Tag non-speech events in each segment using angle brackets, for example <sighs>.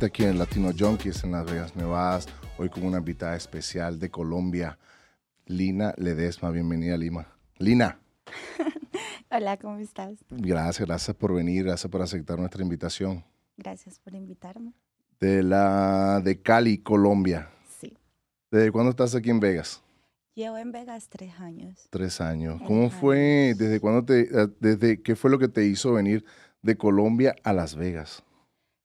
Aquí en Latino Junkies en Las Vegas, Nevadas. Hoy con una invitada especial de Colombia, Lina Ledesma. Bienvenida, Lima. Lina. <laughs> Hola, ¿cómo estás? Gracias, gracias por venir, gracias por aceptar nuestra invitación. Gracias por invitarme. De la de Cali, Colombia. Sí. ¿Desde cuándo estás aquí en Vegas? Llevo en Vegas tres años. Tres años. Tres ¿Cómo fue? ¿Desde cuándo te, eh, desde qué fue lo que te hizo venir de Colombia a Las Vegas?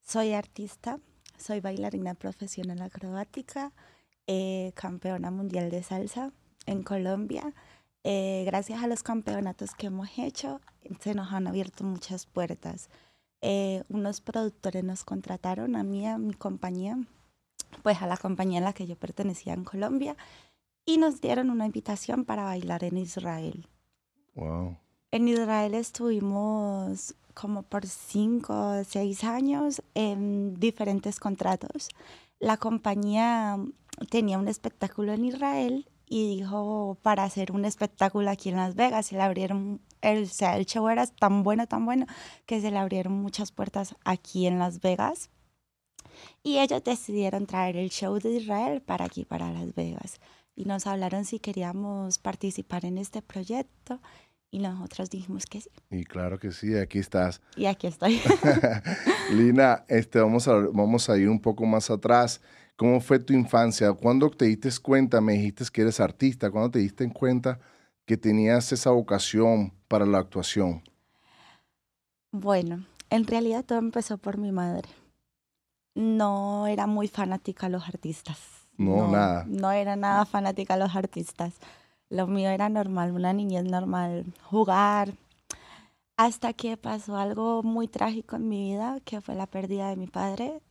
Soy artista, soy bailarina profesional acrobática, eh, campeona mundial de salsa en Colombia. Eh, gracias a los campeonatos que hemos hecho, se nos han abierto muchas puertas. Eh, unos productores nos contrataron a mí, a mi compañía, pues a la compañía a la que yo pertenecía en Colombia, y nos dieron una invitación para bailar en Israel. Wow. En Israel estuvimos como por cinco o seis años en diferentes contratos. La compañía tenía un espectáculo en Israel y dijo para hacer un espectáculo aquí en Las Vegas. Se le abrieron, el, o sea, el show era tan bueno, tan bueno, que se le abrieron muchas puertas aquí en Las Vegas. Y ellos decidieron traer el show de Israel para aquí, para Las Vegas. Y nos hablaron si queríamos participar en este proyecto. Y nosotros dijimos que sí. Y claro que sí, aquí estás. Y aquí estoy. <laughs> Lina, este, vamos, a, vamos a ir un poco más atrás. ¿Cómo fue tu infancia? ¿Cuándo te diste cuenta? Me dijiste que eres artista. ¿Cuándo te diste cuenta que tenías esa vocación para la actuación? Bueno, en realidad todo empezó por mi madre. No era muy fanática a los artistas. No, nada. No era nada fanática a los artistas. Lo mío era normal, una niñez normal, jugar. Hasta que pasó algo muy trágico en mi vida, que fue la pérdida de mi padre.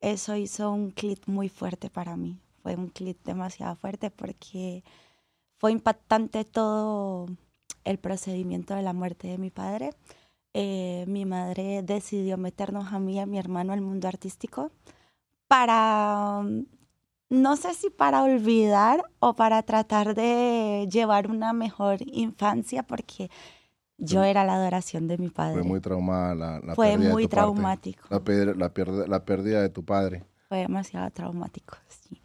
Eso hizo un clic muy fuerte para mí. Fue un clic demasiado fuerte porque fue impactante todo el procedimiento de la muerte de mi padre. Eh, mi madre decidió meternos a mí y a mi hermano al mundo artístico para, no sé si para olvidar o para tratar de llevar una mejor infancia, porque yo era la adoración de mi padre. Fue muy traumada la, la Fue pérdida de muy tu parte. traumático. La, la, la pérdida de tu padre. Fue demasiado traumático, sí.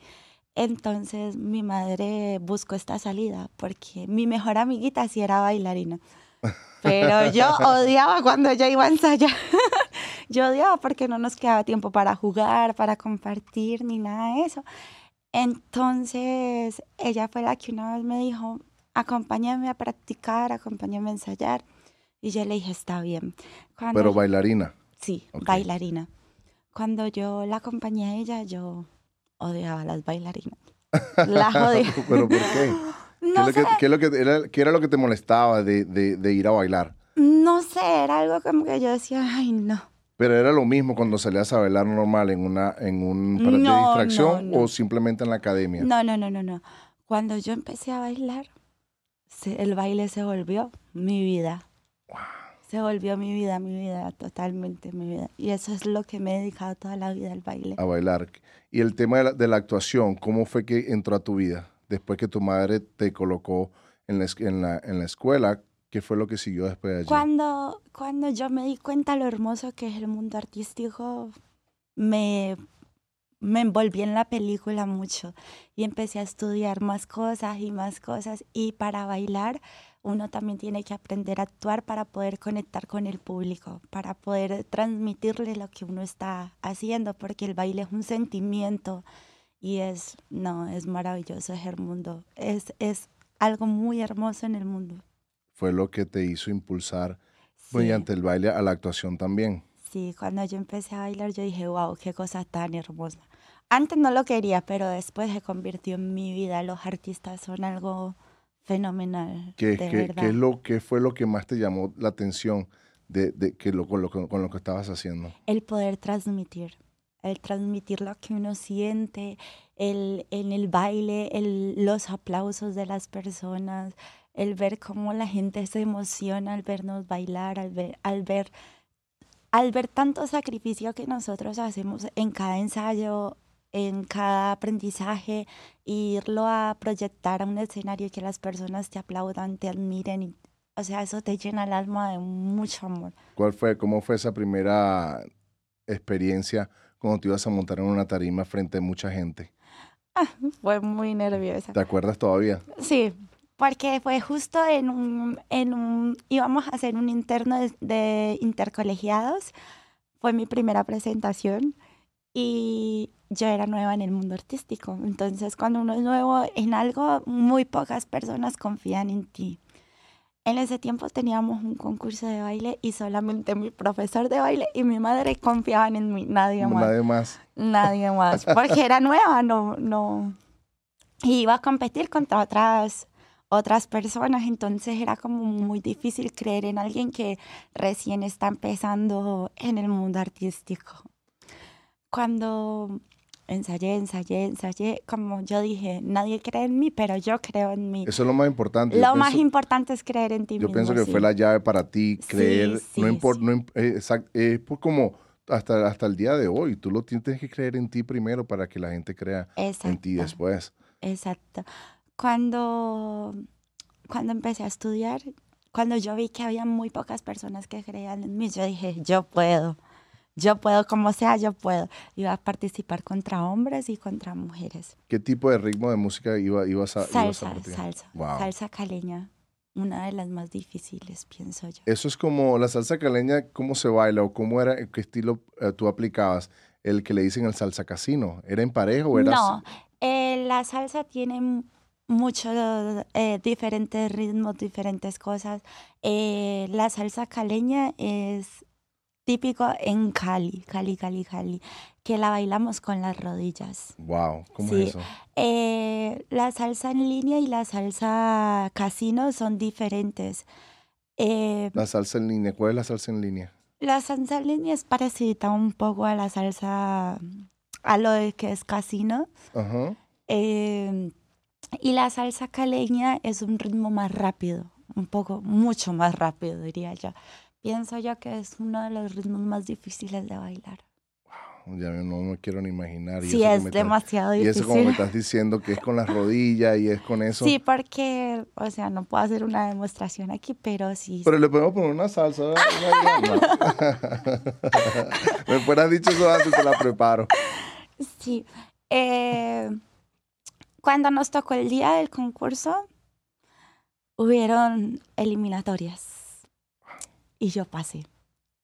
Entonces mi madre buscó esta salida porque mi mejor amiguita sí era bailarina. <laughs> Pero yo odiaba cuando ella iba a ensayar. Yo odiaba porque no nos quedaba tiempo para jugar, para compartir, ni nada de eso. Entonces ella fue la que una vez me dijo, acompáñame a practicar, acompáñame a ensayar. Y yo le dije, está bien. Cuando Pero bailarina. Sí, bailarina. Cuando yo la acompañé a ella, yo odiaba a las bailarinas. Las <laughs> odiaba. ¿Pero por qué? <laughs> No ¿Qué, es sé, lo que, qué es lo que era, qué era lo que te molestaba de, de- de ir a bailar? no sé, era algo como que yo decía, ay, no. Pero era lo mismo cuando salías a bailar normal en una en un para de No, distracción no, no. o simplemente en la academia. No, no, no, no, no. Cuando yo empecé a bailar, se- el baile se volvió mi vida. Se volvió mi vida, mi vida, totalmente mi vida. Y eso es lo que me he dedicado toda la vida al baile. a bailar. Y el tema de la, de la actuación, ¿cómo fue que entró a tu vida? Después que tu madre te colocó en la, en la, en la escuela, ¿qué fue lo que siguió después de allí? Cuando, cuando yo me di cuenta lo hermoso que es el mundo artístico, me, me envolví en la película mucho y empecé a estudiar más cosas y más cosas. Y para bailar, uno también tiene que aprender a actuar para poder conectar con el público, para poder transmitirle lo que uno está haciendo, porque el baile es un sentimiento y es, no, es maravilloso, es el mundo, es, es algo muy hermoso en el mundo. Fue lo que te hizo impulsar Sí. mediante el baile a la actuación también. Sí, cuando yo empecé a bailar yo dije, wow, qué cosa tan hermosa. Antes no lo quería, pero después se convirtió en mi vida. Los artistas son algo fenomenal, ¿Qué, de qué- verdad. qué es lo, ¿Qué fue lo que más te llamó la atención de, de que lo, con, lo, con lo que estabas haciendo? El poder transmitir, el transmitir lo que uno siente, el, en el baile, el, los aplausos de las personas, el ver cómo la gente se emociona al vernos bailar, al ver, al ver, al ver tanto sacrificio que nosotros hacemos en cada ensayo, en cada aprendizaje, e irlo a proyectar a un escenario y que las personas te aplaudan, te admiren. Y, o sea, eso te llena el alma de mucho amor. ¿Cuál fue, cómo fue esa primera experiencia cuando te ibas a montar en una tarima frente a mucha gente? Ah, fue muy nerviosa. ¿Te acuerdas todavía? Sí, porque fue justo en un, en un íbamos a hacer un interno de, de intercolegiados. Fue mi primera presentación y yo era nueva en el mundo artístico. Entonces, cuando uno es nuevo en algo, muy pocas personas confían en ti. En ese tiempo teníamos un concurso de baile y solamente mi profesor de baile y mi madre confiaban en mí, nadie más. Nadie más. Nadie más, porque era nueva, no, no. Y iba a competir contra otras, otras personas, entonces era como muy difícil creer en alguien que recién está empezando en el mundo artístico. Cuando ensayé, ensayé, ensayé, como yo dije, nadie cree en mí, pero yo creo en mí. Eso es lo más importante. Yo Lo más pienso- importante es creer en ti Yo mismo. pienso que sí. fue la llave para ti, Sí, creer, sí, no importa, sí. no, eh, exact- es por como hasta, hasta el día de hoy, tú lo tienes que creer en ti primero para que la gente crea en ti Exacto. después. Exacto. Cuando, cuando empecé a estudiar, cuando yo vi que había muy pocas personas que creían en mí, yo dije, yo puedo, yo puedo, como sea, yo puedo. Iba a participar contra hombres y contra mujeres. ¿Qué tipo de ritmo de música iba, ibas a, ibas a Salsa, salsa, Wow. salsa caleña, una de las más difíciles, pienso yo. Eso es como la salsa caleña, ¿cómo se baila o cómo era, qué estilo eh, tú aplicabas? El que le dicen el salsa casino. ¿Era en pareja o era No, eh, la salsa tiene muchos eh, diferentes ritmos, diferentes cosas. Eh, la salsa caleña es típico en Cali, Cali, Cali, Cali, que la bailamos con las rodillas. Wow, ¿cómo Sí. es eso? Eh, la salsa en línea y la salsa casino son diferentes. La salsa en línea, ¿cuál es la salsa en línea? la salsa en línea es parecida un poco a la salsa, a lo que es casino. Ajá. Y la salsa caleña es un ritmo más rápido, un poco, mucho más rápido, diría yo. Pienso yo que es uno de los ritmos más difíciles de bailar. Ya no me quiero ni imaginar. y Sí, es estás- demasiado Y difícil. eso como me estás diciendo que es con las rodillas y es con eso. Sí, porque, o sea, no puedo hacer una demostración aquí, pero sí. Pero le podemos poner una salsa. <laughs> <laughs> me fueras dicho eso antes, te la preparo. Sí. Eh, cuando nos tocó el día del concurso, hubieron eliminatorias. Y yo pasé.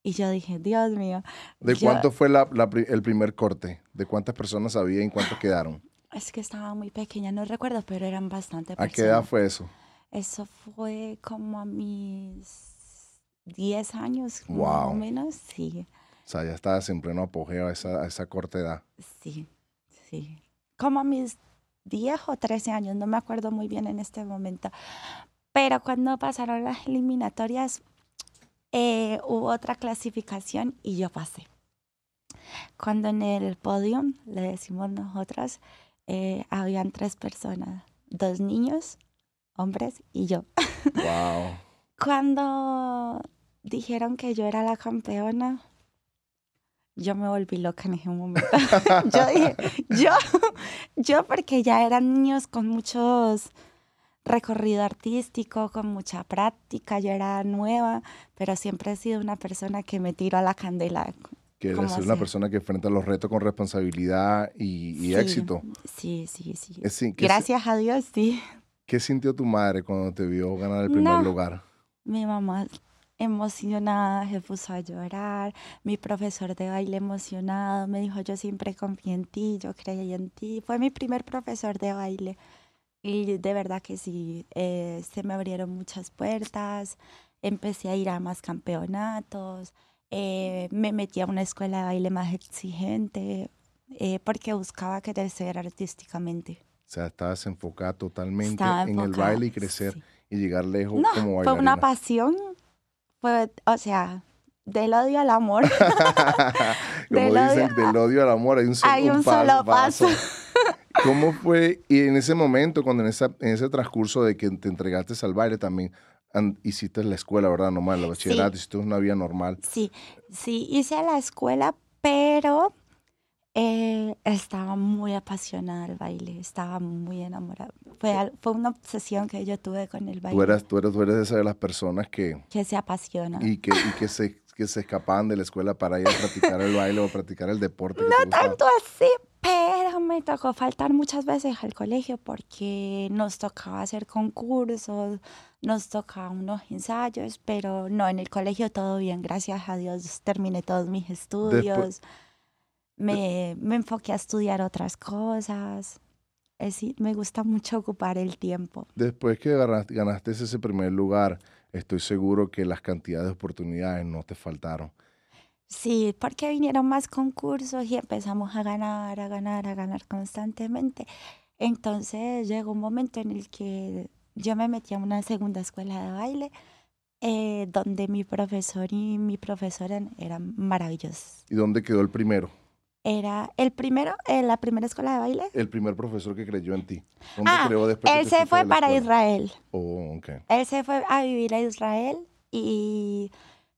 Y yo dije, Dios mío. ¿De yo- cuánto fue la- la pri- el primer corte? ¿De cuántas personas había y cuántos quedaron? <sighs> Es que estaba muy pequeña, no recuerdo, pero eran bastante ¿A personas. qué edad fue eso? Eso fue como a mis 10 años, más Wow. o menos. Sí, O sea, ya estabas en pleno apogeo a esa, a esa corta edad. sí, sí. Como a mis 10 o 13 años, no me acuerdo muy bien en este momento. Pero cuando pasaron las eliminatorias, eh, hubo otra clasificación y yo pasé. Cuando en el podio, le decimos nosotras, eh, habían tres personas, dos niños, hombres y yo. Wow. <laughs> Cuando dijeron que yo era la campeona, yo me volví loca en ese momento. <laughs> yo dije, yo, yo porque ya eran niños con muchos recorrido artístico, con mucha práctica, yo era nueva, pero siempre he sido una persona que me tiro a la candela. Que ¿Cómo eres una persona que enfrenta los retos con responsabilidad y, y Sí, éxito. Sí, sí, sí. Es sin- ¿qué, si- Gracias a Dios, sí. ¿Qué sintió tu madre cuando te vio ganar el primer No. lugar? Mi mamá emocionada se puso a llorar, mi profesor de baile emocionado, me dijo yo siempre confié en ti, yo creí en ti. Fue mi primer profesor de baile y de verdad que sí, eh, se me abrieron muchas puertas, empecé a ir a más campeonatos, eh, me metí a una escuela de baile más exigente eh, porque buscaba crecer artísticamente. O sea, estabas enfocada totalmente Estaba en el baile y crecer sí. y llegar lejos No, como fue bailarina. una pasión, fue, o sea, del odio al amor. <laughs> Como Del dicen, odio- del odio al amor hay un solo, Hay un pa- solo paso. <laughs> ¿Cómo fue? Y en ese momento, cuando en, esa, en ese transcurso de que te entregaste al baile, también an- hiciste la escuela, ¿verdad? Normal, la bachillerato, hiciste una vida normal. Sí, sí, hice la escuela, pero eh, estaba muy apasionada del baile, estaba muy enamorada. Fue, al- fue una obsesión que yo tuve con el baile, Tú eras, tú, eres, tú eres de esas de las personas que, que se apasiona. y que, y que, se, que se escapaban de la escuela para ir a practicar el baile o practicar el deporte. no tanto así, pero me tocó faltar muchas veces al colegio porque nos tocaba hacer concursos, nos tocaba unos ensayos, pero no, en el colegio todo bien, gracias a Dios terminé todos mis estudios, me, me, enfoqué a estudiar otras cosas. Es, me gusta mucho ocupar el tiempo. Después que ganaste ese primer lugar, estoy seguro que las cantidades de oportunidades no te faltaron. Sí, porque vinieron más concursos y empezamos a ganar, a ganar, a ganar constantemente. Entonces llegó un momento en el que yo me metí a una segunda escuela de baile eh, donde mi profesor y mi profesora eran maravillosos. ¿Y dónde quedó el primero? Era el primero, en la primera escuela de baile. El primer profesor que creyó en ti. ¿Dónde ah, después él se fue para Israel. Oh, okay. Él se fue a vivir a Israel y,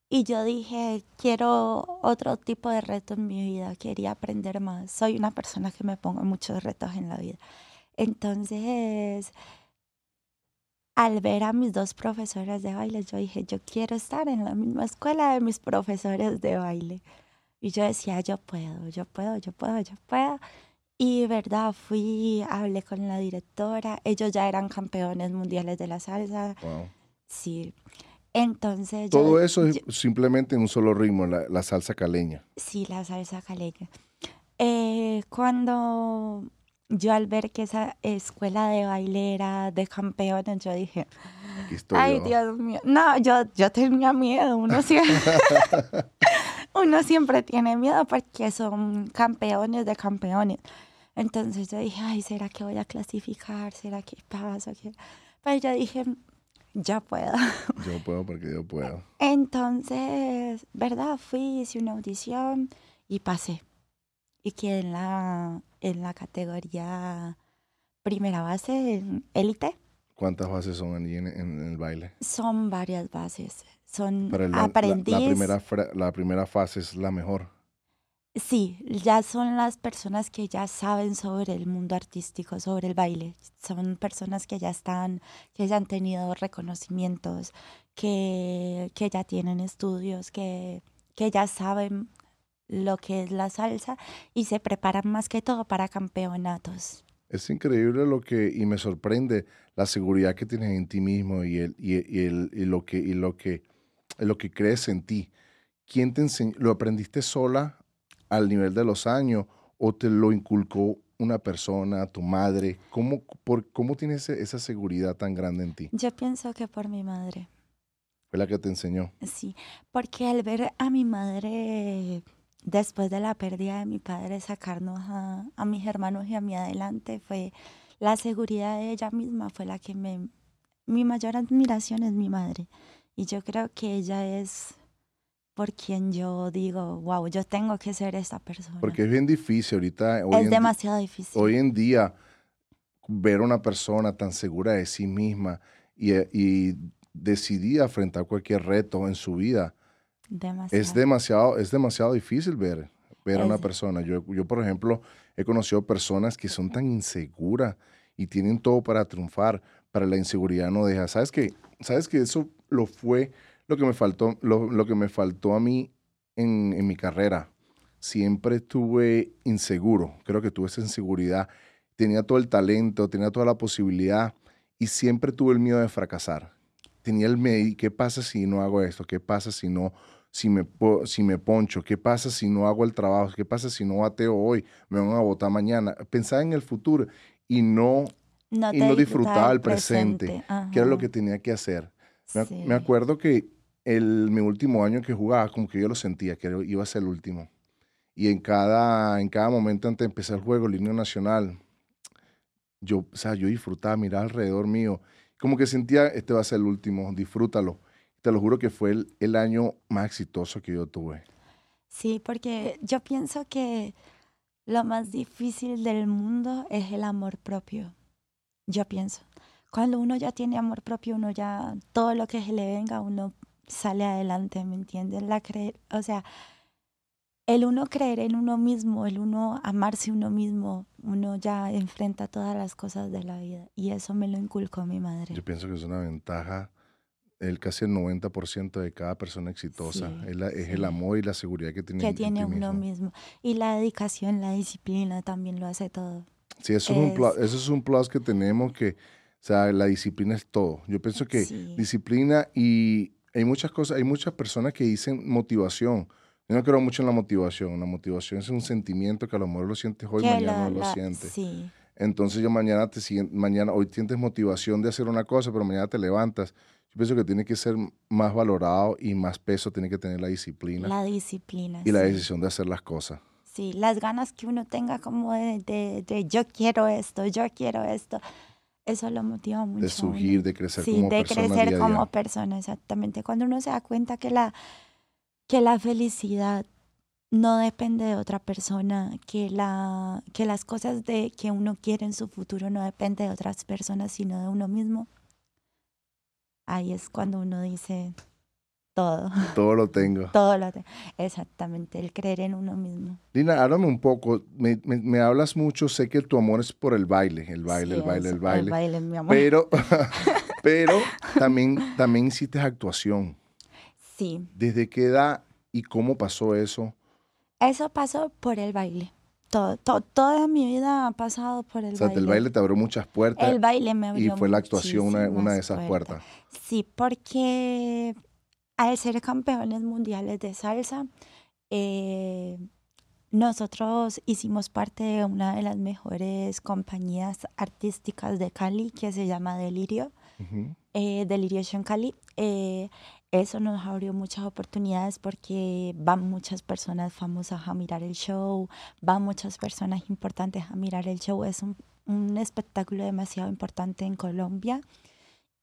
y yo dije, quiero otro tipo de reto en mi vida, quería aprender más. Soy una persona que me pongo muchos retos en la vida. Entonces, al ver a mis dos profesores de baile, yo dije, yo quiero estar en la misma escuela de mis profesores de baile. Y yo decía, yo puedo, yo puedo, yo puedo, yo puedo. Y verdad, fui, hablé con la directora, ellos ya eran campeones mundiales de la salsa. Wow. Sí. Entonces... Todo eso es simplemente en un solo ritmo, la, salsa caleña. Sí, la salsa caleña. Eh, cuando yo al ver que esa escuela de baile era de campeones, yo dije, ay Dios mío, no, yo, yo tenía miedo, uno siempre, <laughs> <laughs> uno siempre tiene miedo porque son campeones de campeones. Entonces yo dije, ay, ¿será que voy a clasificar? ¿Será que pasa? Pero yo dije, yo puedo. <laughs> Yo puedo porque yo puedo. Entonces, ¿verdad? Fui, hice una audición y pasé. Y quedé en la, en la categoría primera base, élite. ¿Cuántas bases son allí en, el baile? Son varias bases. Son la, aprendiz. La, primera, la primera fase es la mejor. Sí, ya son las personas que ya saben sobre el mundo artístico, sobre el baile. Son personas que ya están, que ya han tenido reconocimientos, que, que ya tienen estudios, que, que ya saben lo que es la salsa y se preparan más que todo para campeonatos. Es increíble lo que, y me sorprende la seguridad que tienes en ti mismo y, el, y, el, y lo, que, y lo, que, lo que crees en ti. ¿Quién te enseñó? ¿Lo aprendiste sola al nivel de los años o te lo inculcó una persona, tu madre? ¿Cómo, por, cómo tienes esa seguridad tan grande en ti? Yo pienso que por mi madre. ¿Fue la que te enseñó? Sí, porque al ver a mi madre después de la pérdida de mi padre, sacarnos a, a mis hermanos y a mí adelante fue la seguridad de ella misma, fue la que me... Mi mayor admiración es mi madre. Y yo creo que ella es por quien yo digo, wow, yo tengo que ser esa persona. Porque es bien difícil ahorita. es demasiado difícil. Hoy en día, ver a una persona tan segura de sí misma y, y decidida a cualquier reto en su vida, es demasiado, es demasiado difícil ver, ver a una persona. Yo, yo, por ejemplo, he conocido personas que son tan inseguras y tienen todo para triunfar, para la inseguridad no deja. ¿Sabes que ¿Sabes que eso lo fue lo que me faltó, lo, que me faltó a mí en, en, mi carrera? Siempre estuve inseguro, creo que tuve esa inseguridad. Tenía todo el talento, tenía toda la posibilidad y siempre tuve el miedo de fracasar. Tenía el miedo, ¿qué pasa si no hago esto? ¿Qué pasa si no si me, si me poncho? ¿Qué pasa si no hago el trabajo? ¿Qué pasa si no bateo hoy? ¿Me van a votar mañana? Pensaba en el futuro y no, y no disfrutaba el presente, que era lo que tenía que hacer. Me, acuerdo que el, mi último año que jugaba, como que yo lo sentía, que iba a ser el último. Y en cada, en cada momento antes de empezar el juego, línea nacional, yo, o sea, yo disfrutaba, mirar alrededor mío. Como que sentía, este va a ser el último, disfrútalo te lo juro que fue el, año más exitoso que yo tuve. Sí, porque yo pienso que lo más difícil del mundo es el amor propio. Yo pienso. Cuando uno ya tiene amor propio, uno ya, todo lo que se le venga, uno sale adelante, ¿me entiendes? La creer, o sea, el uno creer en uno mismo, el uno amarse uno mismo, uno ya enfrenta todas las cosas de la vida. Y eso me lo inculcó mi madre. Yo pienso que es una ventaja el casi el 90% de cada persona exitosa. es, es el amor y la seguridad que tiene, que tiene uno mismo. Y la dedicación, la disciplina también lo hace todo. Sí, eso es, un, plus, eso es un plus que tenemos que, o sea, la disciplina es todo. Yo pienso que disciplina y hay muchas cosas, hay muchas personas que dicen motivación. Yo no creo mucho en la motivación. La motivación es un sentimiento que a lo mejor lo sientes hoy, mañana no lo sientes. Sí. Entonces yo mañana te mañana hoy sientes motivación de hacer una cosa, pero mañana te levantas yo pienso que tiene que ser más valorado y más peso tiene que tener la disciplina. La disciplina. Y la decisión de hacer las cosas. Sí, las ganas que uno tenga como de, de, yo quiero esto, yo quiero esto. Eso lo motiva mucho. De surgir, de crecer como persona. Sí, de crecer como persona, exactamente. Cuando uno se da cuenta que la, que la felicidad no depende de otra persona, que, la, que las cosas de, que uno quiere en su futuro no depende de otras personas, sino de uno mismo, ahí es cuando uno dice todo. <laughs> Todo lo tengo. Todo lo tengo. Exactamente, el creer en uno mismo. Lina, háblame un poco. Me, me, hablas mucho, sé que tu amor es por el baile, el baile, el baile, el baile. El baile, mi amor. Pero, <laughs> <laughs> pero también, también hiciste actuación. Sí. ¿Desde qué edad y cómo pasó eso? Eso pasó por el baile toda mi vida ha pasado por el baile. O sea, el baile te abrió muchas puertas. El baile me abrió Y fue la actuación una, una, de esas puertas. Sí, porque al ser campeones mundiales de salsa, eh, nosotros hicimos parte de una de las mejores compañías artísticas de Cali que se llama Delirio, eh, Delirio en Cali. Eh, eso nos abrió muchas oportunidades porque van muchas personas famosas a mirar el show, van muchas personas importantes a mirar el show. Es un, un espectáculo demasiado importante en Colombia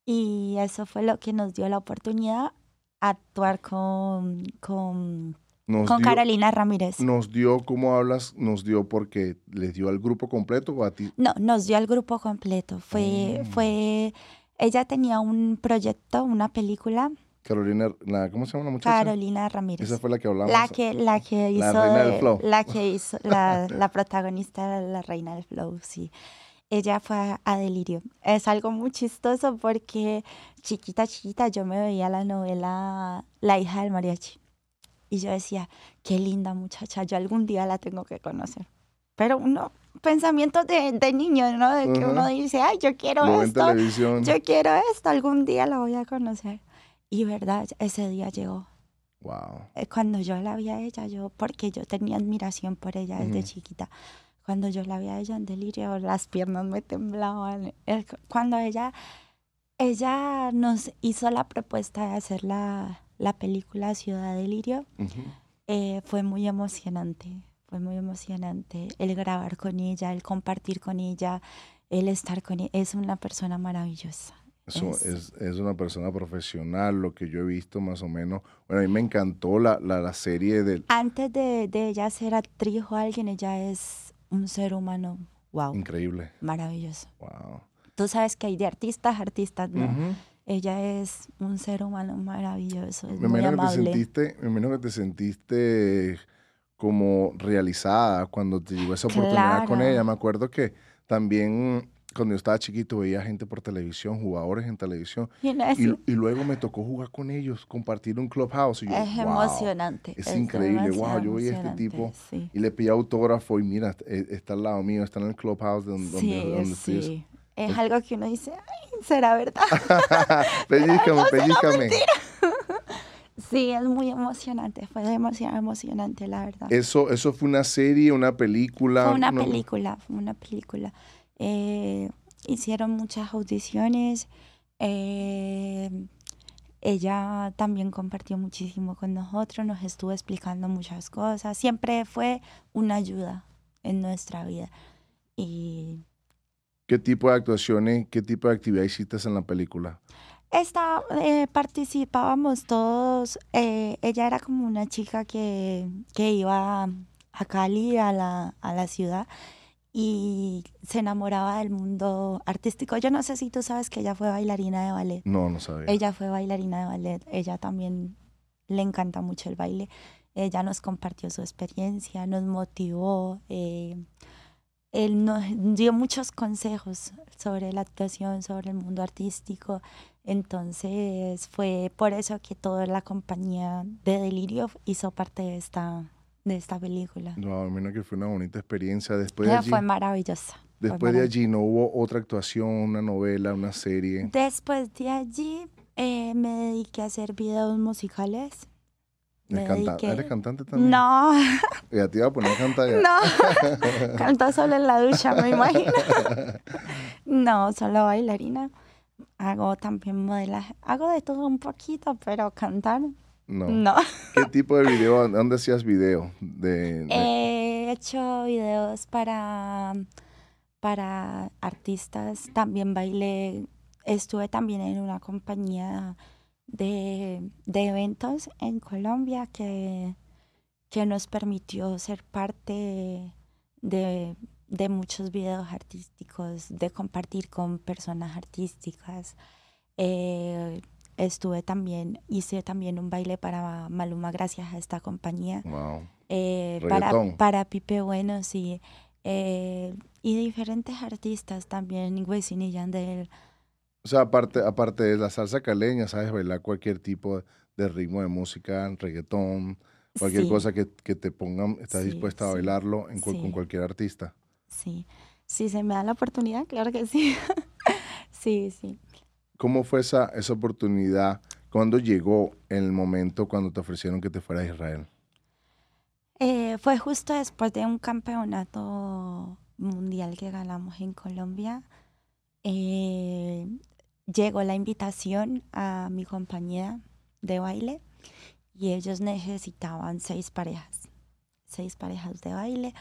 y eso fue lo que nos dio la oportunidad actuar con, con, con Carolina Ramírez. Nos dio, ¿cómo hablas? Nos dio porque les dio al grupo completo o a ti? No, nos dio al grupo completo. Fue, mm. fue, ella tenía un proyecto, una película Carolina, ¿cómo se llama la muchacha? Carolina Ramírez. Esa fue la que hablamos. La que, la que hizo. La reina del flow. La que hizo, la, <laughs> la protagonista, la reina del flow, sí. Ella fue a, Delirio. Es algo muy chistoso porque chiquita, chiquita, yo me veía la novela La hija del mariachi. Y yo decía, qué linda muchacha, yo algún día la tengo que conocer. Pero uno, pensamientos de, de niño, ¿no? De que uno dice, ay, yo quiero esto. Yo quiero esto, algún día la voy a conocer. Y verdad, ese día llegó. Wow. Eh, cuando yo la vi a ella, yo, porque yo tenía admiración por ella desde chiquita. Cuando yo la vi a ella en delirio, las piernas me temblaban. Cuando ella, ella nos hizo la propuesta de hacer la, la película Ciudad Delirio, eh, fue muy emocionante. Fue muy emocionante el grabar con ella, el compartir con ella, el estar con ella. Es una persona maravillosa. Es, es, una persona profesional, lo que yo he visto más o menos. Bueno, a mí me encantó la, la, serie de... Antes de, de, ella ser actriz o alguien, ella es un ser humano, wow. Increíble. Maravilloso. Wow. Tú sabes que hay de artistas, artistas, ¿no? Ella es un ser humano maravilloso, es me amable. Que te sentiste, me imagino que te sentiste como realizada cuando te llegó esa oportunidad con ella. Me acuerdo que también cuando yo estaba chiquito veía gente por televisión, jugadores en televisión. Y, luego me tocó jugar con ellos, compartir un clubhouse. es emocionante. Es, increíble. Wow, yo veía a este tipo y le pedí autógrafo y mira, e, está al lado mío, está en el clubhouse donde, sí, sí. Es algo que uno dice, Ay, será verdad. <laughs> pellícame, pellícame. <laughs> <laughs> Sí, es muy emocionante, fue demasiado emocionante, la verdad. Eso, eso fue una serie, una película. Fue una película, fue una película. Eh, hicieron muchas audiciones. Eh, ella también compartió muchísimo con nosotros, nos estuvo explicando muchas cosas. Siempre fue una ayuda en nuestra vida. Y ¿Qué tipo de actuaciones, qué tipo de actividad hiciste en la película? Esta, eh, participábamos todos, ella era como una chica que, que iba a Cali, a la, a la ciudad, y se enamoraba del mundo artístico. Yo no sé si tú sabes que ella fue bailarina de ballet. No, no sabía. Ella fue bailarina de ballet. Ella también le encanta mucho el baile. Ella nos compartió su experiencia, nos motivó. Eh, él nos dio muchos consejos sobre la actuación, sobre el mundo artístico. Entonces fue por eso que toda la compañía de Delirio hizo parte de esta, de esta película. No, menos que fue una bonita experiencia. Después de allí, fue maravillosa. Después de allí no hubo otra actuación, una novela, una serie. Después de allí eh, me dediqué a hacer videos musicales. ¿Eres cantante también? No. <laughs> Ya te iba a poner a cantar ya. No, <laughs> canto solo en la ducha, me imagino. No, solo bailarina. Hago también modelaje. Hago de todo un poquito, pero cantar, no. no. <laughs> ¿Qué tipo de video? ¿Dónde hacías video? De, He hecho videos para, para artistas. También bailé. Estuve también en una compañía de, eventos en Colombia que, que nos permitió ser parte de, muchos videos artísticos, de compartir con personas artísticas. Eh, estuve también, hice también un baile para Maluma gracias a esta compañía. Eh, para, para Pipe Bueno, sí. Eh, y diferentes artistas también, Wisin y Yandel. O sea, aparte, aparte de la salsa caleña, sabes bailar cualquier tipo de ritmo de música, reggaetón, cualquier cosa que, te pongan, estás dispuesta a bailarlo con cualquier artista. Sí, si se me da la oportunidad, claro que sí. <laughs> sí, sí. ¿Cómo fue esa, esa oportunidad? ¿Cuándo llegó el momento cuando te ofrecieron que te fueras a Israel? Eh, fue justo después de un campeonato mundial que ganamos en Colombia. Eh, llegó la invitación a mi compañía de baile y ellos necesitaban seis parejas, seis parejas de baile.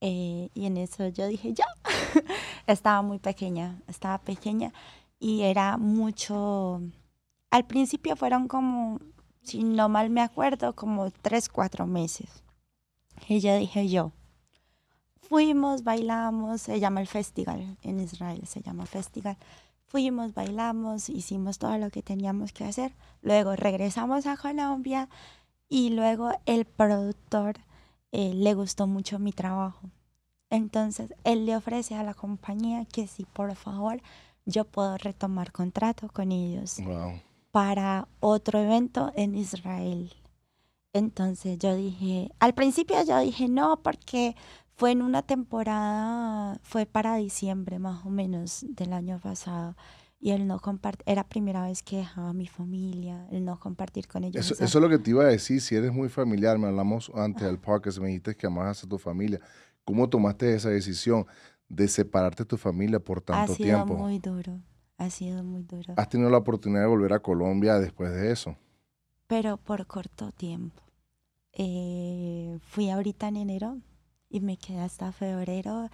Eh, y en eso yo dije, ya, <laughs> estaba muy pequeña, estaba pequeña y era mucho, al principio fueron como, si no mal me acuerdo, como tres, cuatro meses. Y yo dije yo, fuimos, bailamos, se llama el festival, en Israel se llama festival. Fuimos, bailamos, hicimos todo lo que teníamos que hacer. Luego regresamos a Colombia y luego el productor eh, le gustó mucho mi trabajo. Entonces él le ofrece a la compañía que si por favor yo puedo retomar contrato con ellos para otro evento en Israel. Entonces yo dije, al principio yo dije no porque fue en una temporada, fue para diciembre más o menos del año pasado. Y el no compartir, era primera vez que dejaba a mi familia, el no compartir con ellos. Eso, es lo que te iba a decir, si eres muy familiar, me hablamos antes del podcast, me dijiste que amabas a tu familia. ¿Cómo tomaste esa decisión de separarte de tu familia por tanto tiempo? Ha sido muy duro, ha sido muy duro. ¿Has tenido la oportunidad de volver a Colombia después de eso? Pero por corto tiempo. Eh, fui ahorita en enero, y me quedé hasta febrero,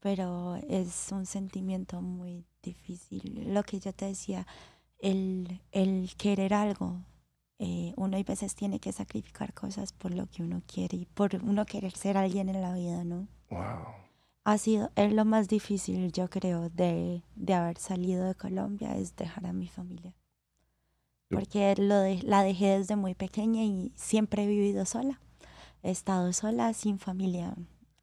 pero es un sentimiento muy difícil. Lo que yo te decía, el, el querer algo, eh, uno a veces tiene que sacrificar cosas por lo que uno quiere y por uno querer ser alguien en la vida, ¿no? Wow. Ha sido, es lo más difícil, yo creo, de, de haber salido de Colombia, es dejar a mi familia. Porque lo de, la dejé desde muy pequeña y siempre he vivido sola. He estado sola, sin familia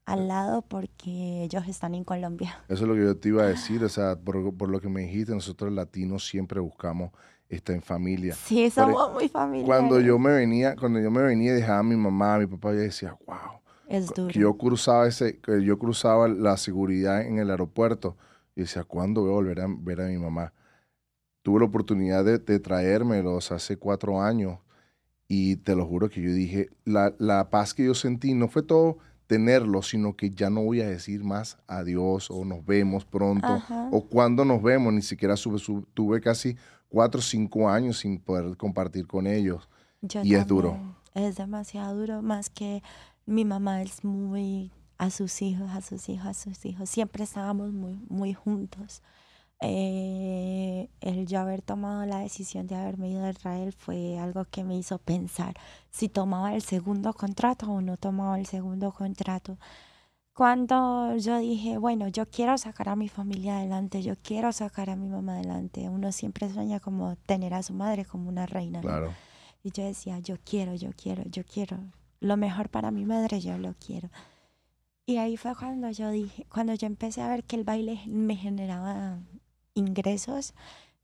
al lado porque ellos están en Colombia. <laughs> Eso es lo que yo te iba a <laughs> decir, o sea, por, lo que me dijiste, nosotros latinos siempre buscamos estar en familia. Sí, somos muy familiares. Cuando yo me venía, cuando yo me venía dejaba a mi mamá, a mi papá, yo decía, wow. Es duro. yo cruzaba ese, yo cruzaba la seguridad en el aeropuerto y decía, ¿cuándo voy a volver a ver a mi mamá? Tuve la oportunidad de, de traérmelos hace cuatro años y te lo juro que yo dije, la, la paz que yo sentí no fue todo tenerlo, sino que ya no voy a decir más adiós o nos vemos pronto o cuando nos vemos, ni siquiera sube, tuve casi cuatro o cinco años sin poder compartir con ellos y es duro. Es demasiado duro, más que mi mamá es muy a sus hijos, a sus hijos, a sus hijos. Siempre estábamos muy, muy juntos. Eh, el yo haber tomado la decisión de haberme ido a Israel fue algo que me hizo pensar si tomaba el segundo contrato o no tomaba el segundo contrato. Cuando yo dije, bueno, yo quiero sacar a mi familia adelante, yo quiero sacar a mi mamá adelante, uno siempre sueña como tener a su madre como una reina. Claro. Y yo decía, yo quiero, yo quiero, yo quiero. Lo mejor para mi madre, yo lo quiero. Y ahí fue cuando yo dije, cuando yo empecé a ver que el baile me generaba ingresos,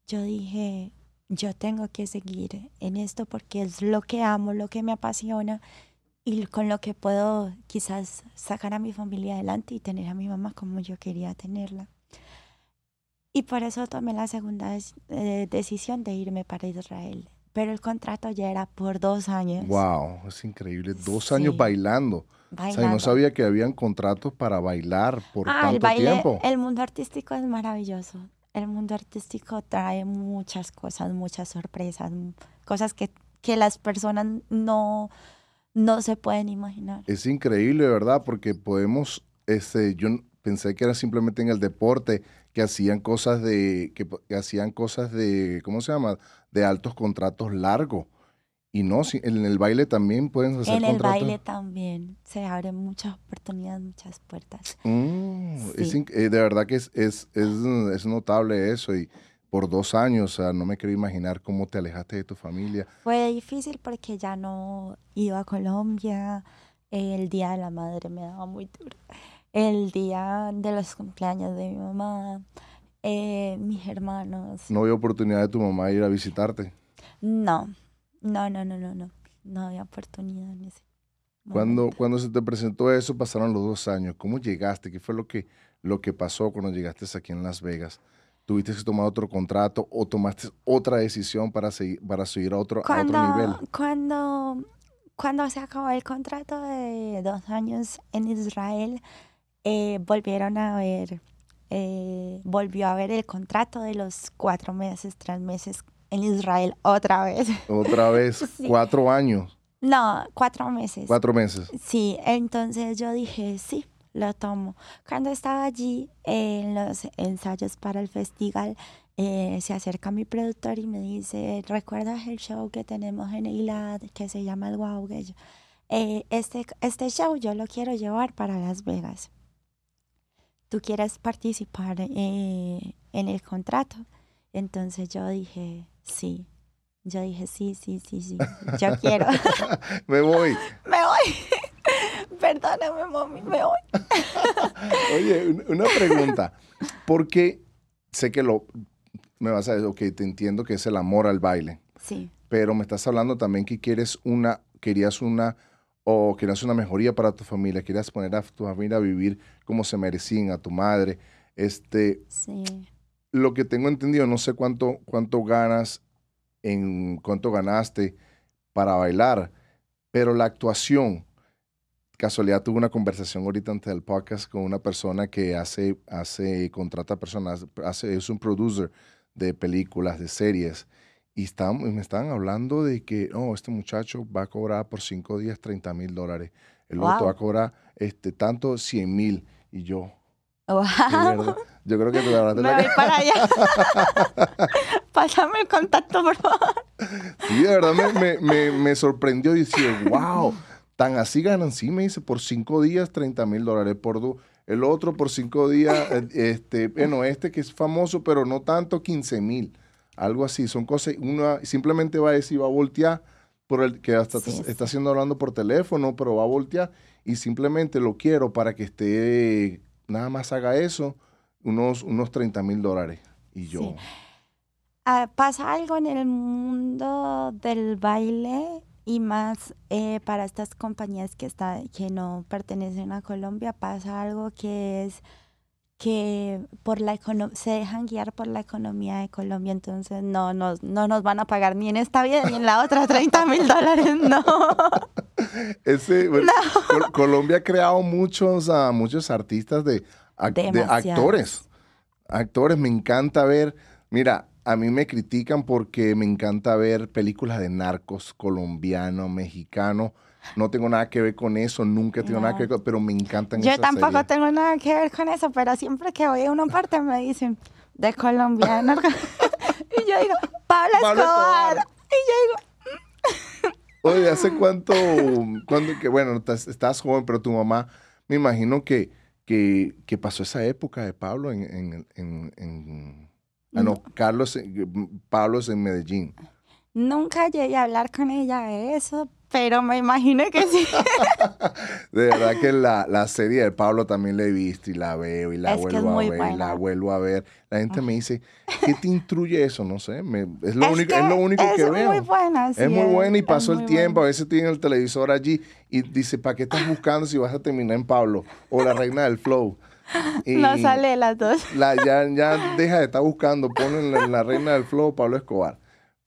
yo dije, yo tengo que seguir en esto porque es lo que amo, lo que me apasiona y con lo que puedo quizás sacar a mi familia adelante y tener a mi mamá como yo quería tenerla. Y por eso tomé la segunda eh, decisión de irme para Israel. Pero el contrato ya era por dos años. Wow, es increíble. Dos años bailando. O sea, no sabía que habían contratos para bailar por ah, tanto el baile, tiempo. El mundo artístico es maravilloso. El mundo artístico trae muchas cosas, muchas sorpresas, cosas que, que las personas no, no se pueden imaginar. Es increíble, ¿verdad? Porque podemos, este, yo pensé que era simplemente en el deporte, que hacían cosas de, que, hacían cosas de, ¿cómo se llama? De altos contratos largos. Y no, en el baile también pueden hacer En el baile también se abren muchas oportunidades, muchas puertas. Mm, eh, de verdad que es, es, es, es, notable eso y por dos años, o sea, no me quiero imaginar cómo te alejaste de tu familia. Fue difícil porque ya no iba a Colombia, el Día de la Madre me daba muy duro el día de los cumpleaños de mi mamá, eh, mis hermanos. ¿No había oportunidad de tu mamá ir a visitarte? No, no, no, no, no, no. No había oportunidad en ese cuando, cuando se te presentó eso, pasaron los dos años. ¿Cómo llegaste? ¿Qué fue lo que, lo que pasó cuando llegaste aquí en Las Vegas? ¿Tuviste que tomar otro contrato o tomaste otra decisión para seguir, para seguir a, otro, a otro nivel? Cuando, cuando se acabó el contrato de dos años en Israel, eh, volvieron a ver, eh, volvió a ver el contrato de los cuatro meses, tres meses en Israel otra vez. Otra vez, <laughs> cuatro años. No, cuatro meses. Cuatro meses. Sí, entonces yo dije, sí, lo tomo. Cuando estaba allí en los ensayos para el festival, eh, se acerca mi productor y me dice, ¿recuerdas el show que tenemos en Eilat que se llama El Wow? este, este show yo lo quiero llevar para Las Vegas tú quieres participar eh, en el contrato. Entonces yo dije, sí. Yo dije, sí, sí, sí, sí, yo <laughs> quiero. me voy. <laughs> me voy. <laughs> Perdóname, mami, me voy. Oye, una pregunta. Porque sé que lo, me vas a decir, ok, te entiendo que es el amor al baile. Sí. Pero me estás hablando también que quieres una, querías una o querías una mejoría para tu familia, querías poner a tu familia a vivir como se merecían, a tu madre. Este, sí. Lo que tengo entendido, no sé cuánto, cuánto ganas, en cuánto ganaste para bailar, pero la actuación, casualidad tuve una conversación ahorita antes del podcast con una persona que hace, hace, contrata personas, hace, es un producer de películas, de series, y, me estaban hablando de que, oh, este muchacho va a cobrar por cinco días 30 mil dólares. El otro va a cobrar este, tanto 100 mil. Y yo, Wow. Yo creo que te Me voy para allá. <laughs> Pásame el contacto, por favor. Sí, de verdad me, me, me, sorprendió y decía, wow, tan así ganan. Sí, me dice, por cinco días 30 mil dólares. Por el otro por cinco días, eh, este, bueno, este que es famoso, pero no tanto, 15 mil algo así. Son cosas, uno simplemente va a decir, va a voltear, por el que hasta está haciendo hablando por teléfono, pero va a voltear y simplemente lo quiero para que esté, nada más haga eso, unos, unos 30 mil dólares. Y yo... Ah, pasa algo en el mundo del baile y más eh, para estas compañías que, está, que no pertenecen a Colombia, pasa algo que es que por la se dejan guiar por la economía de Colombia, entonces no nos, no nos van a pagar ni en esta vida ni en la otra 30 mil dólares, no. Ese, Colombia ha creado muchos, uh, muchos artistas de, de, actores. Actores, me encanta ver, mira, a mí me critican porque me encanta ver películas de narcos colombiano, mexicano no tengo nada que ver con eso, nunca tengo nada que ver pero me encantan Yo tampoco tengo nada que ver con eso, pero siempre que voy a una parte me dicen, de Colombia, <laughs> y yo digo, Pablo, Escobar. Y yo digo... Oye, ¿hace <laughs> cuánto, cuando, que bueno, estás, joven, pero tu mamá, me imagino que, que, que pasó esa época de Pablo en, en, en, en ah, no, Carlos, Pablo es en Medellín. Nunca llegué a hablar con ella de eso, pero me imagino que sí. <laughs> de verdad que la, la, serie de Pablo también la he visto y la veo y la Es vuelvo a ver y la vuelvo a ver. La gente me dice, ¿qué te instruye eso? No sé, me- es, lo Es único, es lo único es que veo. muy buena, sí, es muy buena y pasó el tiempo. buena. A veces tiene el televisor allí y dice, ¿para qué estás buscando si vas a terminar en Pablo o la reina del flow? <laughs> Y No sale las dos. la- ya, ya deja de estar buscando, ponen la, la reina del flow Pablo Escobar.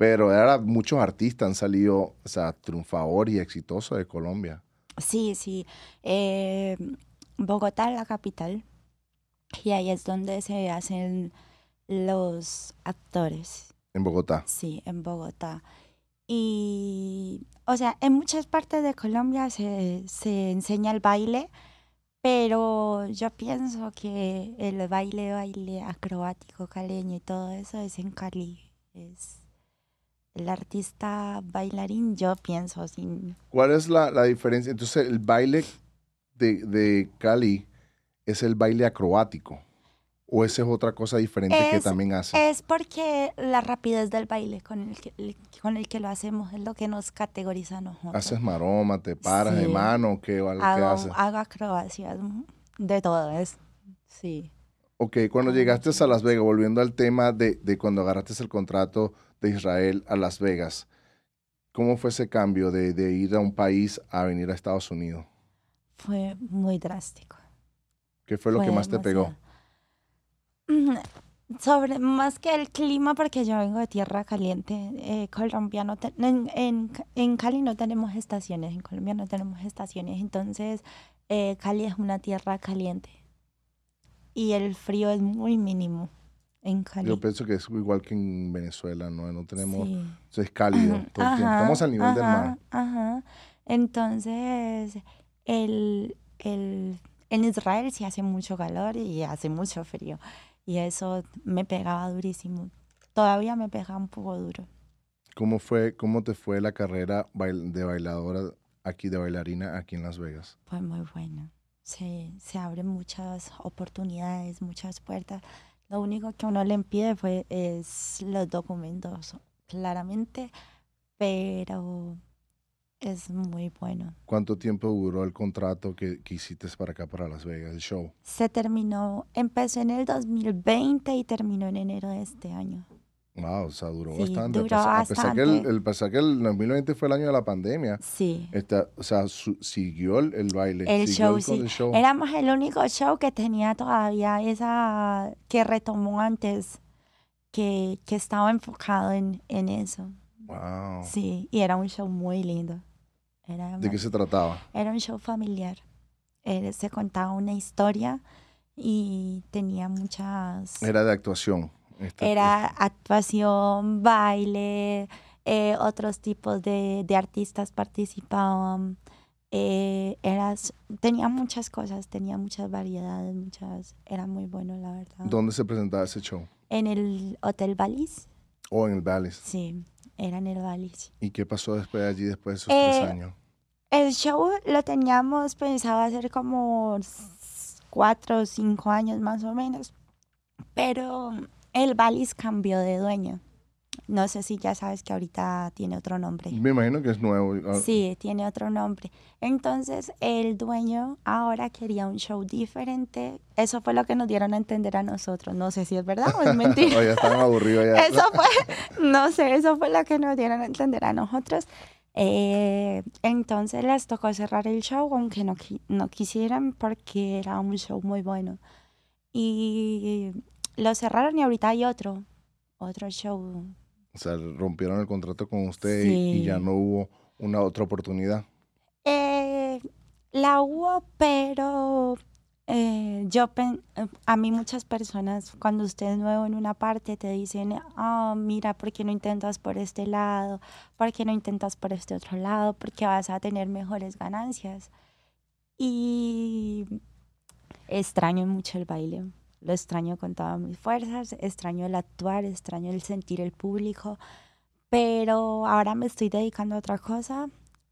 Pero ahora muchos artistas han salido, o sea, triunfadores y exitosos de Colombia. Sí, sí. Eh, Bogotá es la capital y ahí es donde se hacen los actores. En Bogotá. Sí, en Bogotá. Y, o sea, en muchas partes de Colombia se, se enseña el baile, pero yo pienso que el baile, baile acrobático, caleño y todo eso es en Cali. Es el artista bailarín, yo pienso, sin... ¿Cuál es la, la diferencia? Entonces, el baile de, de Cali es el baile acrobático. ¿O esa es otra cosa diferente que Es- también hace? Es porque la rapidez del baile con el que, con el que lo hacemos es lo que nos categoriza a nosotros. ¿Haces maroma, te paras de Sí. mano? ¿Qué, que hago, haces? hago acrobacias, de todo es, sí. Ok, cuando llegaste a Las Vegas, volviendo al tema de, de cuando agarraste el contrato de Israel a Las Vegas, ¿cómo fue ese cambio de, de ir a un país a venir a Estados Unidos? Fue muy drástico. ¿Qué fue lo que más te pegó? Mm, Sobre, más que el clima, porque yo vengo de tierra caliente, eh, Colombia no te- en, en, en Cali no tenemos estaciones, en Colombia no tenemos estaciones, entonces eh, Cali es una tierra caliente y el frío es muy mínimo en Cali. Yo pienso que es igual que en Venezuela, ¿no? No tenemos, Sí. es cálido Ujú, todo el tiempo. ajá, Estamos al nivel del mar. ajá, Ajá. Entonces, el, el, en Israel sí hace mucho calor y hace mucho frío. Y eso me pegaba durísimo. Todavía me pega un poco duro. ¿Cómo fue, cómo te fue la carrera de bailadora aquí, de bailarina aquí en Las Vegas? Fue muy bueno. Se, se abren muchas oportunidades, muchas puertas. Lo único que uno le impide fue, es los documentos, claramente, pero es muy bueno. ¿Cuánto tiempo duró el contrato que, que hiciste para acá, para Las Vegas, el show? Se terminó, empezó en el 2020 y terminó en enero de este año. Wow, o sea, duró Sí, bastante. duró a, pesar, a pesar que el, el- pesar que el 2020 fue el año de la pandemia, Sí. esta, o sea, su- siguió el, el baile. El show, el, sí. el show. Éramos el único show que tenía todavía esa, que retomó antes, que, que estaba enfocado en, en eso. Wow. Sí, y era un show muy lindo. Era, ¿De qué se trataba? era un show familiar. Eh, se contaba una historia y tenía muchas... Era de actuación. Era actuación, baile, eh, otros tipos de, de artistas participaban. eh, eras, tenía muchas cosas, tenía muchas variedades, muchas, era muy bueno la verdad. ¿Dónde se presentaba ese show? En el Hotel Balis, ¿O en el Ballis? sí, era en el Balis. ¿Y qué pasó después de allí, después de esos Eh, tres años? El show lo teníamos pensado hacer como cuatro o cinco años más o menos, pero el Balis cambió de dueño. No sé si ya sabes que ahorita tiene otro nombre. Me imagino que es nuevo. ah, Sí, tiene otro nombre. Entonces, el dueño ahora quería un show diferente. Eso fue lo que nos dieron a entender a nosotros. No sé si es verdad o es <laughs> mentira. o ya estaban aburridos ya. Eso fue, no sé, eso fue lo que nos dieron a entender a nosotros. Eh, entonces les tocó cerrar el show, aunque no, no quisieran, porque era un show muy bueno. Y lo cerraron y ahorita hay otro, otro show. O sea, rompieron el contrato con usted y, y ya Sí. no hubo una otra oportunidad. Eh, la hubo, pero eh, yo eh, a mí muchas personas cuando usted es nuevo en una parte te dicen, ah, mira, ¿por qué no intentas por este lado? ¿Por qué no intentas por este otro lado? Porque vas a tener mejores ganancias. Y extraño mucho el baile. Lo extraño con todas mis fuerzas, extraño el actuar, extraño el sentir el público, pero ahora me estoy dedicando a otra cosa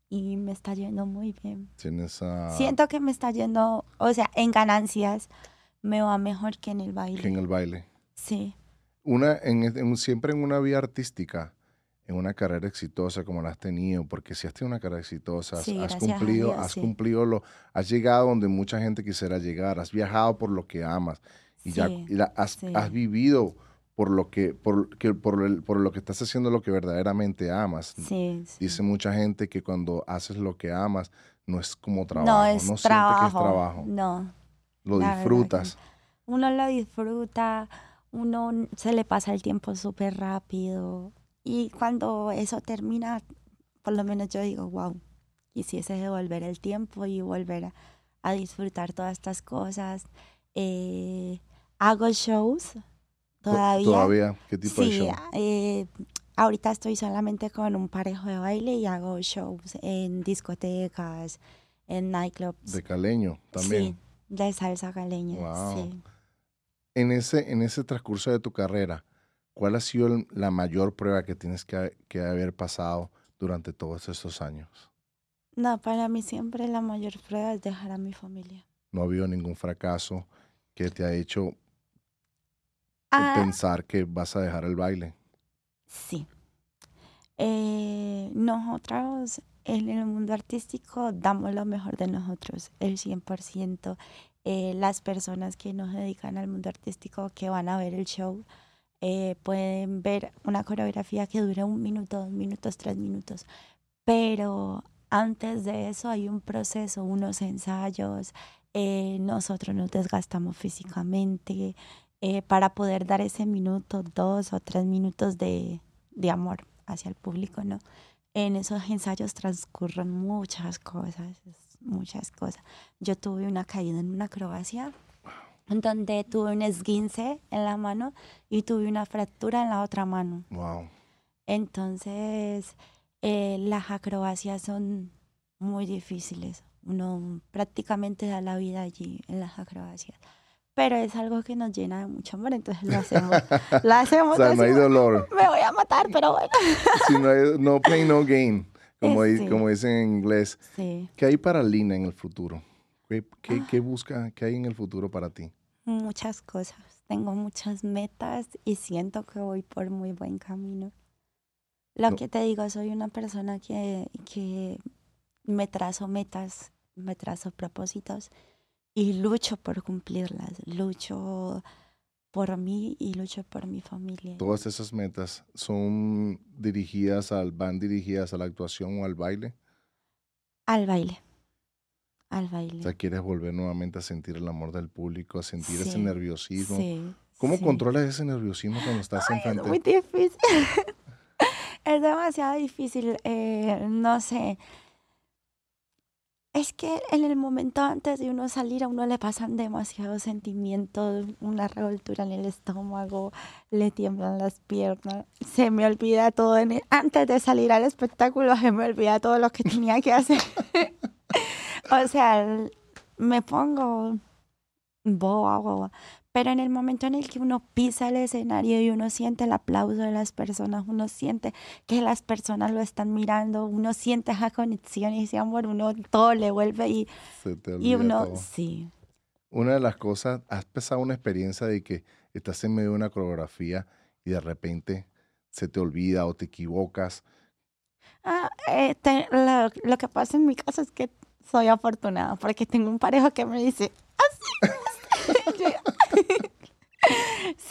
y me está yendo muy bien. Tienes a... Siento que me está yendo, o sea, en ganancias me va mejor que en el baile. que en el baile. Sí, Una, en, en- siempre en una vía artística, en una carrera exitosa como la has tenido, porque si has tenido una carrera exitosa, has, Sí, has cumplido, Dios, has sí. cumplido lo, has llegado donde mucha gente quisiera llegar, has viajado por lo que amas y ya y la- has, sí. has vivido por lo que, por, que por, el- por lo que estás haciendo lo que verdaderamente amas. Sí. Dice mucha gente que cuando haces lo que amas no es como trabajo, no no, es siente trabajo. que es trabajo, No, lo disfrutas. uno lo disfruta, uno se le pasa el tiempo súper rápido y cuando eso termina, por lo menos yo digo, wow, quisiese devolver el tiempo y volver a, a disfrutar todas estas cosas. Eh, hago shows To- todavía. Todavía, ¿qué tipo de Sí, show? eh, ahorita estoy solamente con un parejo de baile y hago shows en discotecas, en nightclubs. De caleño también. Sí, de salsa caleña, Wow. sí. En ese, en ese transcurso de tu carrera, ¿cuál ha sido el- la mayor prueba que tienes que, que haber pasado durante todos estos años? No, para mí siempre la mayor prueba es dejar a mi familia. No ha habido ningún fracaso que te ha hecho Ah, pensar que vas a dejar el baile. sí. Eh, nosotros en el mundo artístico damos lo mejor de nosotros, el 100%. Eh, las personas que nos dedican al mundo artístico que van a ver el show eh, pueden ver una coreografía que dura un minuto, dos minutos, tres minutos. Pero antes de eso hay un proceso, unos ensayos. eh, nosotros nos desgastamos físicamente eh, para poder dar ese minuto, dos o tres minutos de, de amor hacia el público, ¿no? En esos ensayos transcurren muchas cosas, muchas cosas. Yo tuve una caída en una acrobacia donde tuve un esguince en la mano y tuve una fractura en la otra mano. Wow. Entonces, eh, las acrobacias son muy difíciles. Uno prácticamente da la vida allí en las acrobacias. Pero es algo que nos llena de mucho amor, entonces lo <laughs> hacemos. Lo O hacemos. sea, no hay dolor. Me voy a matar, pero bueno. <laughs> Si no, hay, no pain, no gain, como, sí. como dicen en inglés. Sí, ¿Qué hay para Lina en el futuro? ¿Qué, qué, Ah. qué busca, qué hay en el futuro para ti? muchas cosas. Tengo muchas metas y siento que voy por muy buen camino. Lo No. que te digo, soy una persona que, que me trazo metas, me trazo propósitos y lucho por cumplirlas. Lucho por mí y lucho por mi familia. ¿Todas esas metas son dirigidas al, van dirigidas a la actuación o al baile? Al baile. Al O baile. sea, quieres volver nuevamente a sentir el amor del público, a sentir ese nerviosismo. Sí, ¿Cómo sí. controlas ese nerviosismo cuando estás Ay, es enfrente? muy difícil. <laughs> es demasiado difícil. eh, no sé. Es que en el momento antes de uno salir a uno le pasan demasiados sentimientos, una revoltura en el estómago, le tiemblan las piernas, se me olvida todo. en el- antes de salir al espectáculo se me olvida todo lo que tenía que hacer. <laughs> o sea, me pongo boba, boba. Pero en el momento en el que uno pisa el escenario y uno siente el aplauso de las personas, uno siente que las personas lo están mirando, uno siente esa conexión y ese amor, uno todo le vuelve y, Se te y olvida uno, todo. sí. Una de las cosas, has pasado una experiencia de que estás en medio de una coreografía y de repente se te olvida o te equivocas. Ah, eh, te- lo, lo que pasa en mi caso es que soy afortunada porque tengo un parejo que me dice, así.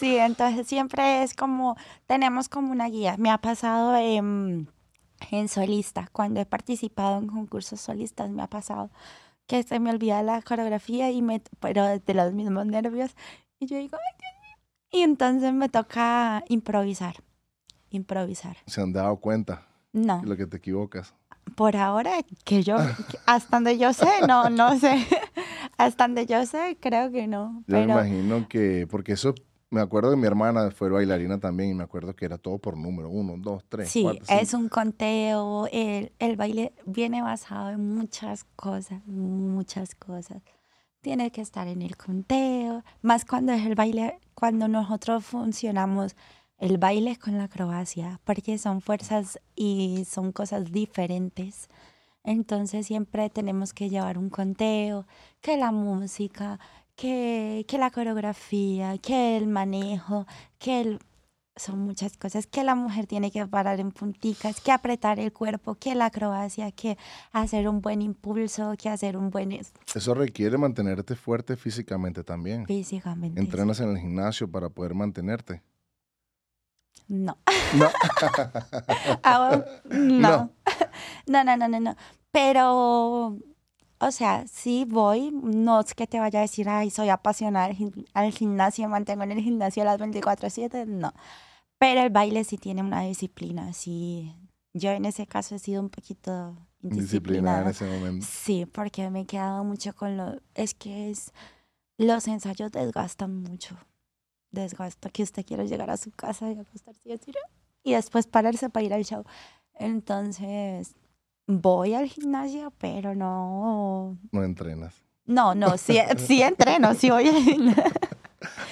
Sí, entonces siempre es como, tenemos como una guía. Me ha pasado en, en solista, cuando he participado en concursos solistas, me ha pasado que se me olvida la coreografía, y me, pero de los mismos nervios. Y yo digo, ay, Dios mío. Y entonces me toca improvisar, improvisar. Se han dado cuenta No. de lo que te equivocas. Por ahora, que yo, hasta donde yo sé, no, no sé. <laughs> Hasta donde yo sé, creo que no. Yo me Pero imagino que, porque eso, me acuerdo de mi hermana, fue bailarina también, y me acuerdo que era todo por número, uno, dos, tres, sí, cuatro, es un conteo. El, el baile viene basado en muchas cosas, muchas cosas. Tiene que estar en el conteo, más cuando es el baile, cuando nosotros funcionamos el baile con la acrobacia, porque son fuerzas y son cosas diferentes. Entonces siempre tenemos que llevar un conteo, que la música, que, que la coreografía, que el manejo, que el... son muchas cosas que la mujer tiene que parar en punticas, que apretar el cuerpo, que la acrobacia, que hacer un buen impulso, que hacer un buen... Eso requiere mantenerte fuerte físicamente también. Físicamente. ¿Entrenas en el gimnasio para poder mantenerte? No. No. <laughs> Ah, <laughs> No. <laughs> no. No, no, no, no, Pero, o sea, sí voy. No es que te vaya a decir, ay, soy apasionada al, gim- al gimnasio, mantengo en el gimnasio las 24/7. No. Pero el baile sí tiene una disciplina. Sí. Yo en ese caso he sido un poquito Disciplinada en indisciplinada. ese momento. Sí, porque me he quedado mucho con lo... Es que es... Los ensayos desgastan mucho. Desgasta que usted quiere llegar a su casa y acostarse y decir... "Ah", Y después pararse para ir al show. Entonces, voy al gimnasio, pero no... No entrenas. No, no, sí, sí entreno, sí voy al gimnasio.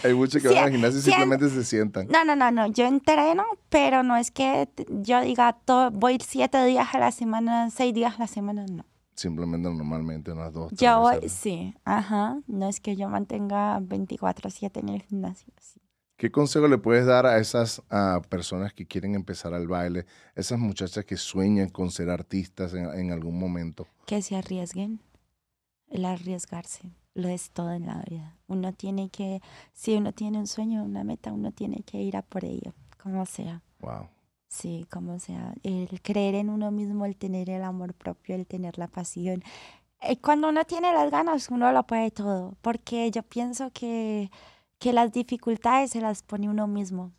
Hay muchos que Sí, van al gimnasio y sí, simplemente se sientan. No, no, no, no, yo entreno, pero no es que yo diga, to- voy siete días a la semana, seis días a la semana, no. Simplemente normalmente unas dos. tres Yo voy, sí, ajá. No es que yo mantenga 24/7 en el gimnasio. ¿Qué consejo le puedes dar a esas ah, personas que quieren empezar al baile? Esas muchachas que sueñan con ser artistas en, en algún momento. Que se arriesguen. El arriesgarse lo es todo en la vida. Uno tiene que, si uno tiene un sueño, una meta, uno tiene que ir a por ello, como sea. Wow. Sí, como sea. El creer en uno mismo, el tener el amor propio, el tener la pasión. Eh, Cuando uno tiene las ganas, uno lo puede todo. Porque yo pienso que, que las dificultades se las pone uno mismo.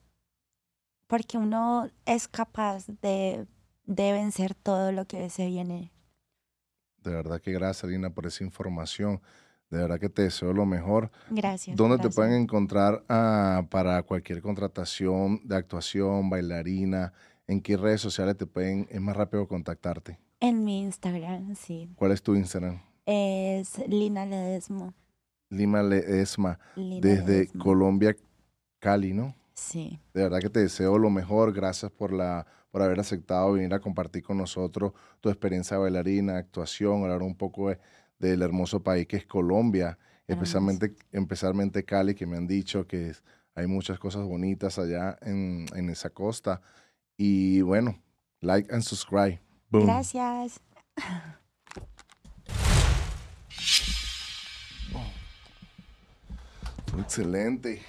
Porque uno es capaz de, de vencer todo lo que se viene. De verdad que gracias, Lina, por esa información. De verdad que te deseo lo mejor. Gracias. ¿Dónde te pueden encontrar ah, para cualquier contratación de actuación, bailarina? ¿En qué redes sociales te pueden, es más rápido contactarte? En mi Instagram, sí. ¿Cuál es tu Instagram? Es Lina Ledesmo. Lima Ledesma, Lina desde Ledesma. Colombia, Cali, ¿no? Sí. De verdad que te deseo lo mejor. Gracias por, la, por haber aceptado venir a compartir con nosotros tu experiencia de bailarina, actuación, hablar un poco de- del hermoso país que es Colombia, especialmente, especialmente Cali, que me han dicho que es- hay muchas cosas bonitas allá en, en esa costa. Y bueno, like and subscribe. Boom. Gracias. <laughs> Excelente.